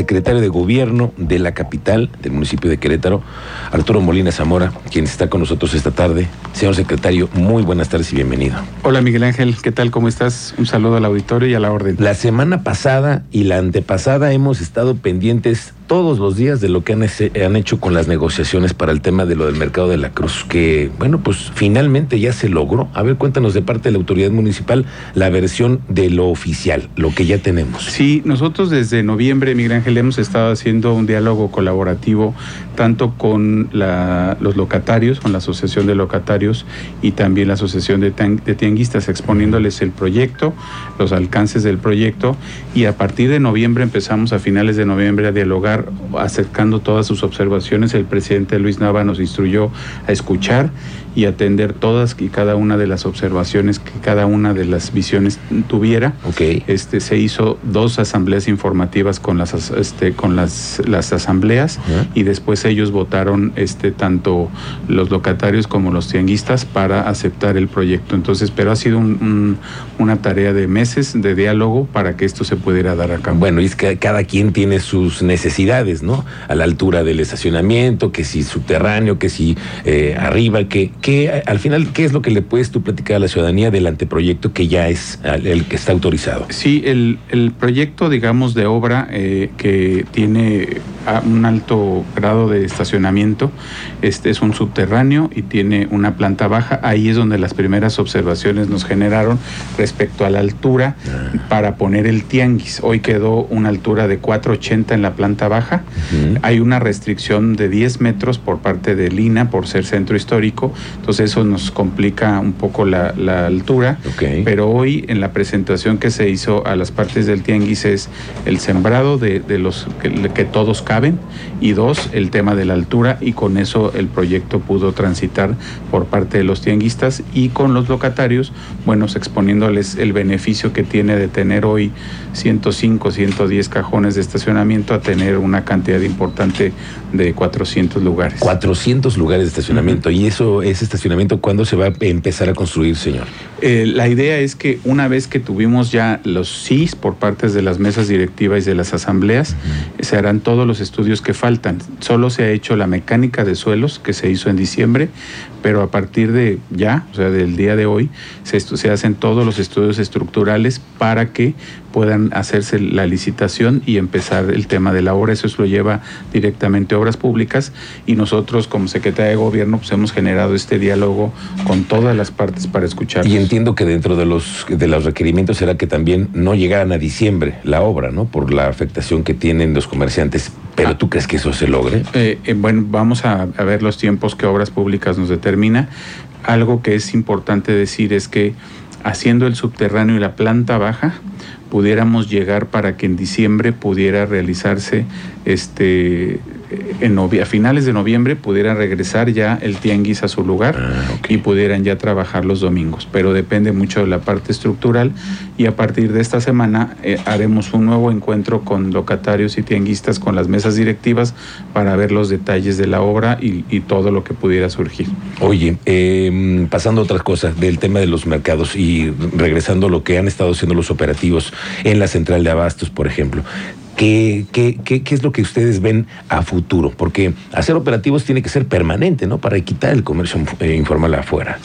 secretario de Gobierno de la capital del municipio de Querétaro, Arturo Molina Zamora, quien está con nosotros esta tarde. Señor secretario, muy buenas tardes y bienvenido. Hola Miguel Ángel, ¿qué tal? ¿Cómo estás? Un saludo al auditorio y a la orden. La semana pasada y la antepasada hemos estado pendientes todos los días de lo que han, hecho con las negociaciones para el tema de lo del mercado de la Cruz, que bueno, pues finalmente ya se logró. A ver, cuéntanos de parte de la autoridad municipal la versión de lo oficial, lo que ya tenemos. Sí, nosotros desde noviembre, Miguel Ángel, hemos estado haciendo un diálogo colaborativo tanto con los locatarios, con la Asociación de Locatarios y también la Asociación de, de Tianguistas, exponiéndoles el proyecto, los alcances del proyecto y a partir de noviembre empezamos a finales de noviembre a dialogar acercando todas sus observaciones. El presidente Luis Nava nos instruyó a escuchar y atender todas y cada una de las observaciones que cada una de las visiones tuviera. Okay. Este se hizo dos asambleas informativas con las este con las, las asambleas y después ellos votaron este tanto los locatarios como los tianguistas para aceptar el proyecto. Entonces, pero ha sido una tarea de meses de diálogo para que esto se pudiera dar a cabo. Bueno, y es que cada quien tiene sus necesidades, ¿no? A la altura del estacionamiento, que si subterráneo, que si eh, arriba, que ¿qué, al final, ¿qué es lo que le puedes tú platicar a la ciudadanía del anteproyecto que ya es el que está autorizado? Sí, el, proyecto, digamos, de obra eh, que tiene un alto grado de estacionamiento, este es un subterráneo y tiene una planta baja. Ahí es donde las primeras observaciones nos generaron respecto a la altura ah. para poner el tianguis. Hoy quedó una altura de 480 en la planta baja. Hay una restricción de 10 metros por parte de Lina por ser centro histórico entonces eso nos complica un poco la, altura. Pero hoy en la presentación que se hizo a las partes del tianguis es el sembrado de, los que, todos caben y dos, el tema de la altura y con eso el proyecto pudo transitar por parte de los tianguistas y con los locatarios, bueno, exponiéndoles el beneficio que tiene de tener hoy 105, 110 cajones de estacionamiento a tener una cantidad importante de 400 lugares. 400 lugares de estacionamiento. ¿Y eso, ese estacionamiento, cuándo se va a empezar a construir, señor? Eh, la idea es que una vez que tuvimos ya los SIS por partes de las mesas directivas y de las asambleas, se harán todos los estudios que faltan. Solo se ha hecho la mecánica de suelos que se hizo en diciembre, pero a partir de ya, o sea, del día de hoy, se, hacen todos los estudios estructurales para que puedan hacerse la licitación y empezar el tema de la obra. Eso lo lleva directamente a Obras Públicas y nosotros como Secretaría de Gobierno pues hemos generado este diálogo con todas las partes para escuchar. Y entiendo que dentro de los, de los requerimientos será que también no llegaran a diciembre la obra, ¿no? Por la afectación que tienen los comerciantes. ¿Pero ah. tú crees que eso se logre? Eh, eh, bueno, vamos a, a ver los tiempos que Obras Públicas nos determina. Algo que es importante decir es que haciendo el subterráneo y la planta baja, pudiéramos llegar para que en diciembre pudiera realizarse este en a finales de noviembre pudiera regresar ya el tianguis a su lugar ah, y pudieran ya trabajar los domingos, pero depende mucho de la parte estructural y a partir de esta semana eh, haremos un nuevo encuentro con locatarios y tianguistas con las mesas directivas para ver los detalles de la obra y, todo lo que pudiera surgir. Oye, em, pasando a otras cosas del tema de los mercados y regresando a lo que han estado haciendo los operativos en la central de abastos, por ejemplo, ¿Qué, qué, qué, es lo que ustedes ven a futuro? Porque hacer operativos tiene que ser permanente, ¿no? Para quitar el comercio informal afuera.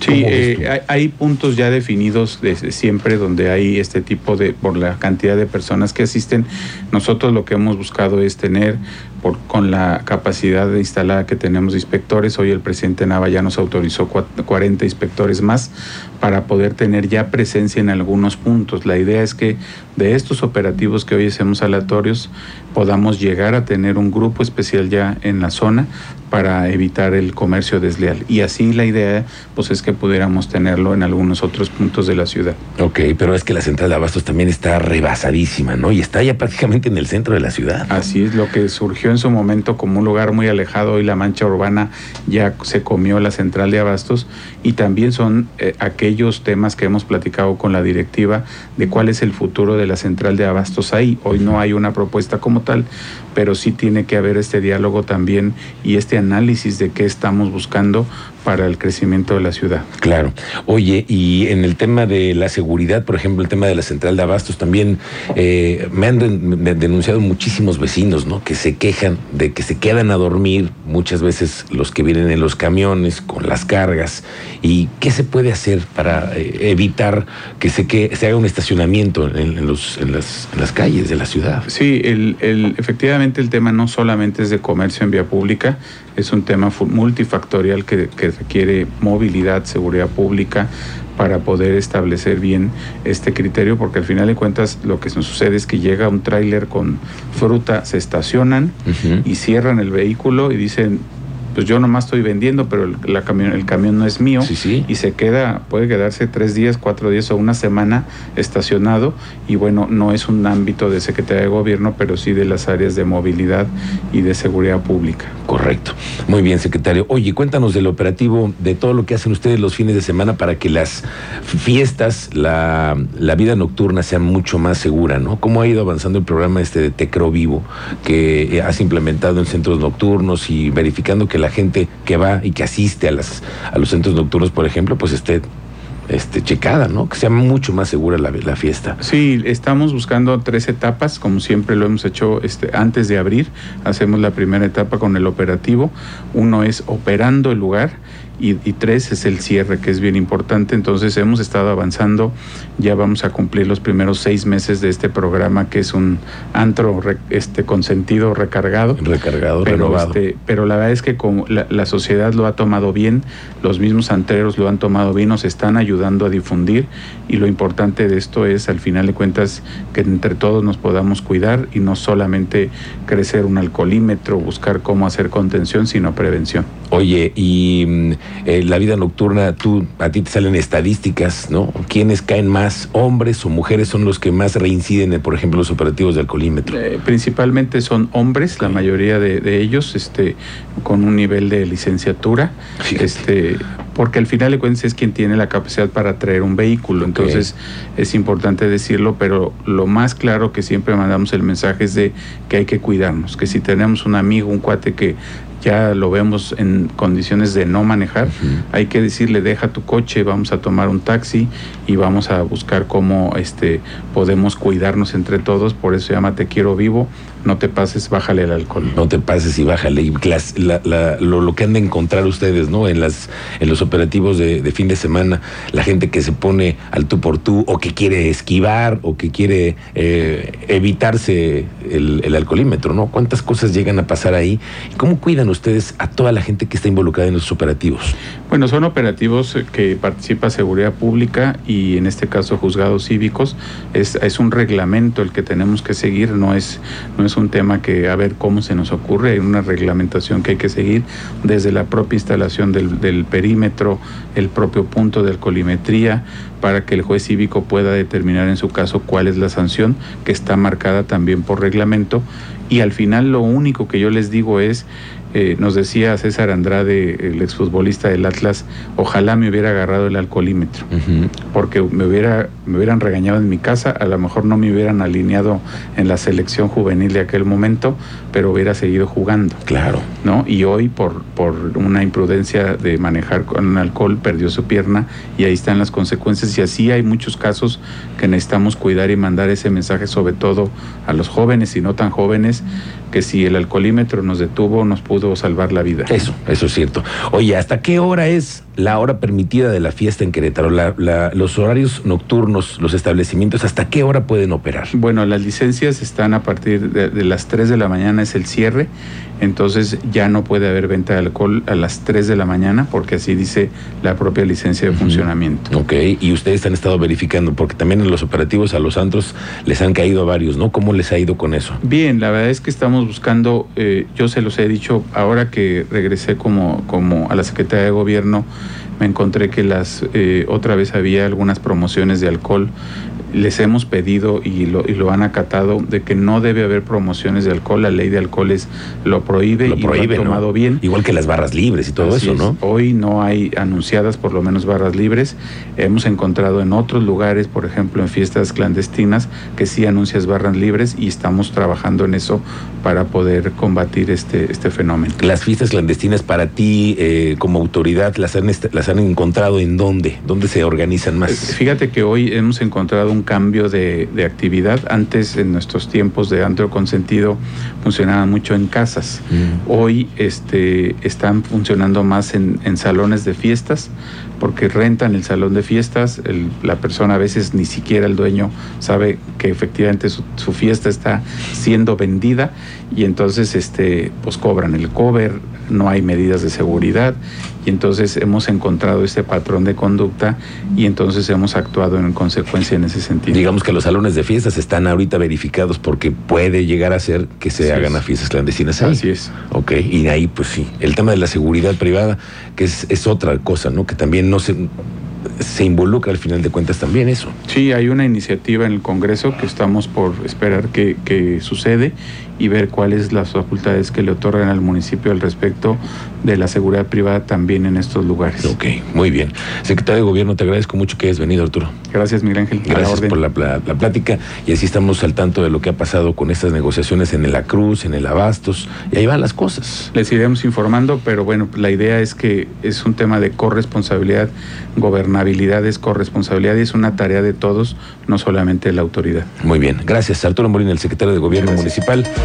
Sí, eh, hay, puntos ya definidos desde siempre donde hay este tipo de, por la cantidad de personas que asisten. Nosotros lo que hemos buscado es tener, por, con la capacidad de instalada que tenemos de inspectores, hoy el presidente Nava ya nos autorizó 40 inspectores más para poder tener ya presencia en algunos puntos. La idea es que de estos operativos que hoy hacemos aleatorios podamos llegar a tener un grupo especial ya en la zona para evitar el comercio desleal. Y así la idea pues es que pudiéramos tenerlo en algunos otros puntos de la ciudad. Ok, pero es que la central de abastos también está rebasadísima, ¿no? Y está ya prácticamente en el centro de la ciudad. Así es, lo que surgió en su momento como un lugar muy alejado, y la mancha urbana ya se comió la central de abastos y también son eh, aquellos temas que hemos platicado con la directiva de cuál es el futuro de la central de abastos ahí. Hoy no hay una propuesta como tal, pero sí tiene que haber este diálogo también y este análisis de qué estamos buscando para el crecimiento de la ciudad. Claro. Oye, y en el tema de la seguridad, por ejemplo, el tema de la central de abastos, también eh, me han denunciado muchísimos vecinos, ¿no? Que se quejan de que se quedan a dormir muchas veces los que vienen en los camiones con las cargas. ¿Y qué se puede hacer para eh, evitar que se, que se haga un estacionamiento en, los, en, las, en las calles de la ciudad? Sí, el, el, efectivamente el tema no solamente es de comercio en vía pública, es un tema multifactorial que, requiere movilidad, seguridad pública, para poder establecer bien este criterio, porque al final de cuentas lo que nos sucede es que llega un tráiler con fruta, se estacionan y cierran el vehículo y dicen pues yo nomás estoy vendiendo, pero el, la camión, el camión no es mío y se queda, puede quedarse tres días, cuatro días o una semana estacionado y bueno, no es un ámbito de Secretaría de Gobierno, pero sí de las áreas de movilidad y de seguridad pública. Correcto. Muy bien, secretario. Oye, cuéntanos del operativo, de todo lo que hacen ustedes los fines de semana para que las fiestas, la, la vida nocturna sea mucho más segura, ¿no? ¿Cómo ha ido avanzando el programa este de Tecro Vivo que has implementado en centros nocturnos y verificando que la gente que va y que asiste a, las, a los centros nocturnos, por ejemplo, pues esté este, checada, ¿no? Que sea mucho más segura la, la, fiesta. Sí, estamos buscando tres etapas, como siempre lo hemos hecho este, antes de abrir. Hacemos la primera etapa con el operativo. Uno es operando el lugar y, tres es el cierre, que es bien importante. Entonces hemos estado avanzando, ya vamos a cumplir los primeros seis meses de este programa, que es un antro este, con sentido recargado. Recargado, pero, renovado. Este, pero la verdad es que como la, sociedad lo ha tomado bien, los mismos antreros lo han tomado bien, nos están ayudando a difundir y lo importante de esto es, al final de cuentas, que entre todos nos podamos cuidar y no solamente crecer un alcoholímetro, buscar cómo hacer contención, sino prevención. Oye, y mm, eh, la vida nocturna, tú, a ti te salen estadísticas, ¿no? ¿Quiénes caen más, hombres o mujeres son los que más reinciden en, por ejemplo, los operativos de alcoholímetro? Eh, principalmente son hombres, la mayoría de, ellos, este, con un nivel de licenciatura, este, porque al final de cuentas es quien tiene la capacidad para traer un vehículo, entonces es importante decirlo, pero lo más claro que siempre mandamos el mensaje es de que hay que cuidarnos, que si tenemos un amigo, un cuate que ya lo vemos en condiciones de no manejar, hay que decirle deja tu coche, vamos a tomar un taxi y vamos a buscar cómo este podemos cuidarnos entre todos, por eso se llama Te quiero vivo, no te pases, bájale el alcohol. No te pases y bájale. Y lo, que han de encontrar ustedes, ¿no? En las en los operativos de, fin de semana, la gente que se pone al tú por tú o que quiere esquivar o que quiere eh, evitarse el, el, alcoholímetro, ¿no? ¿Cuántas cosas llegan a pasar ahí? ¿Cómo cuidan ustedes a toda la gente que está involucrada en los operativos? Bueno, son operativos que participa Seguridad Pública y en este caso juzgados cívicos. Es, es un reglamento el que tenemos que seguir, no es, no es un tema que a ver cómo se nos ocurre, hay una reglamentación que hay que seguir desde la propia instalación del, del perímetro, el propio punto de alcoholimetría, para que el juez cívico pueda determinar en su caso cuál es la sanción que está marcada también por reglamento. Y al final lo único que yo les digo es eh, nos decía César Andrade, el exfutbolista del Atlas, ojalá me hubiera agarrado el alcoholímetro, porque me, hubiera, me hubieran regañado en mi casa, a lo mejor no me hubieran alineado en la selección juvenil de aquel momento, pero hubiera seguido jugando. Claro. ¿no? Y hoy, por, por una imprudencia de manejar con alcohol, perdió su pierna y ahí están las consecuencias. Y así hay muchos casos que necesitamos cuidar y mandar ese mensaje, sobre todo a los jóvenes y no tan jóvenes, que si el alcoholímetro nos detuvo, nos pudo salvar la vida. Eso, eso es cierto. Oye, ¿hasta qué hora es la hora permitida de la fiesta en Querétaro? los horarios nocturnos, los establecimientos, ¿hasta qué hora pueden operar? Bueno, las licencias están a partir de, de las 3 de la mañana, es el cierre entonces ya no puede haber venta de alcohol a las 3 de la mañana porque así dice la propia licencia de funcionamiento. Ok, y ustedes han estado verificando porque también en los operativos a los antros les han caído a varios, ¿no? ¿Cómo les ha ido con eso? Bien, la verdad es que estamos buscando, eh, yo se los he dicho, ahora que regresé como, como a la Secretaría de Gobierno, me encontré que las eh, otra vez había algunas promociones de alcohol les hemos pedido y lo, y lo han acatado de que no debe haber promociones de alcohol, la ley de alcoholes lo prohíbe Lo y prohíbe, lo han ¿no? tomado bien. Igual que las barras libres y todo Así eso, es. ¿no? Hoy no hay anunciadas por lo menos barras libres. Hemos encontrado en otros lugares, por ejemplo en fiestas clandestinas, que sí anuncias barras libres y estamos trabajando en eso para poder combatir este, este fenómeno. Las fiestas clandestinas para ti eh, como autoridad, ¿las han, ¿las han encontrado en dónde? ¿Dónde se organizan más? Fíjate que hoy hemos encontrado un cambio de, de actividad. Antes, en nuestros tiempos de antro consentido, funcionaban mucho en casas. Mm. Hoy este, están funcionando más en, en salones de fiestas, porque rentan el salón de fiestas. el- la persona a veces ni siquiera el dueño sabe que efectivamente su, su fiesta está siendo vendida y entonces este, pues cobran el cover, no hay medidas de seguridad y entonces hemos encontrado este patrón de conducta y entonces hemos actuado en consecuencia en ese sentido. Digamos que los salones de fiestas están ahorita verificados porque puede llegar a ser que se Así hagan es. a fiestas clandestinas ahí. Así es. Ok, y ahí pues sí, el tema de la seguridad privada, que es, es otra cosa, ¿no? Que también no se, se involucra al final de cuentas también eso. Sí, hay una iniciativa en el Congreso que estamos por esperar que, que sucede y ver cuáles las facultades que le otorgan al municipio al respecto de la seguridad privada también en estos lugares. Ok, muy bien. Secretario de Gobierno, te agradezco mucho que hayas venido, Arturo. Gracias, Miguel Ángel. La Gracias por la, plática y así estamos al tanto de lo que ha pasado con estas negociaciones en el La Cruz, en el Abastos, y ahí van las cosas. Les iremos informando, pero bueno, la idea es que es un tema de corresponsabilidad, gobernabilidad es corresponsabilidad y es una tarea de todos, no solamente de la autoridad. Muy bien, gracias. Arturo Molina, el secretario de Gobierno. Municipal.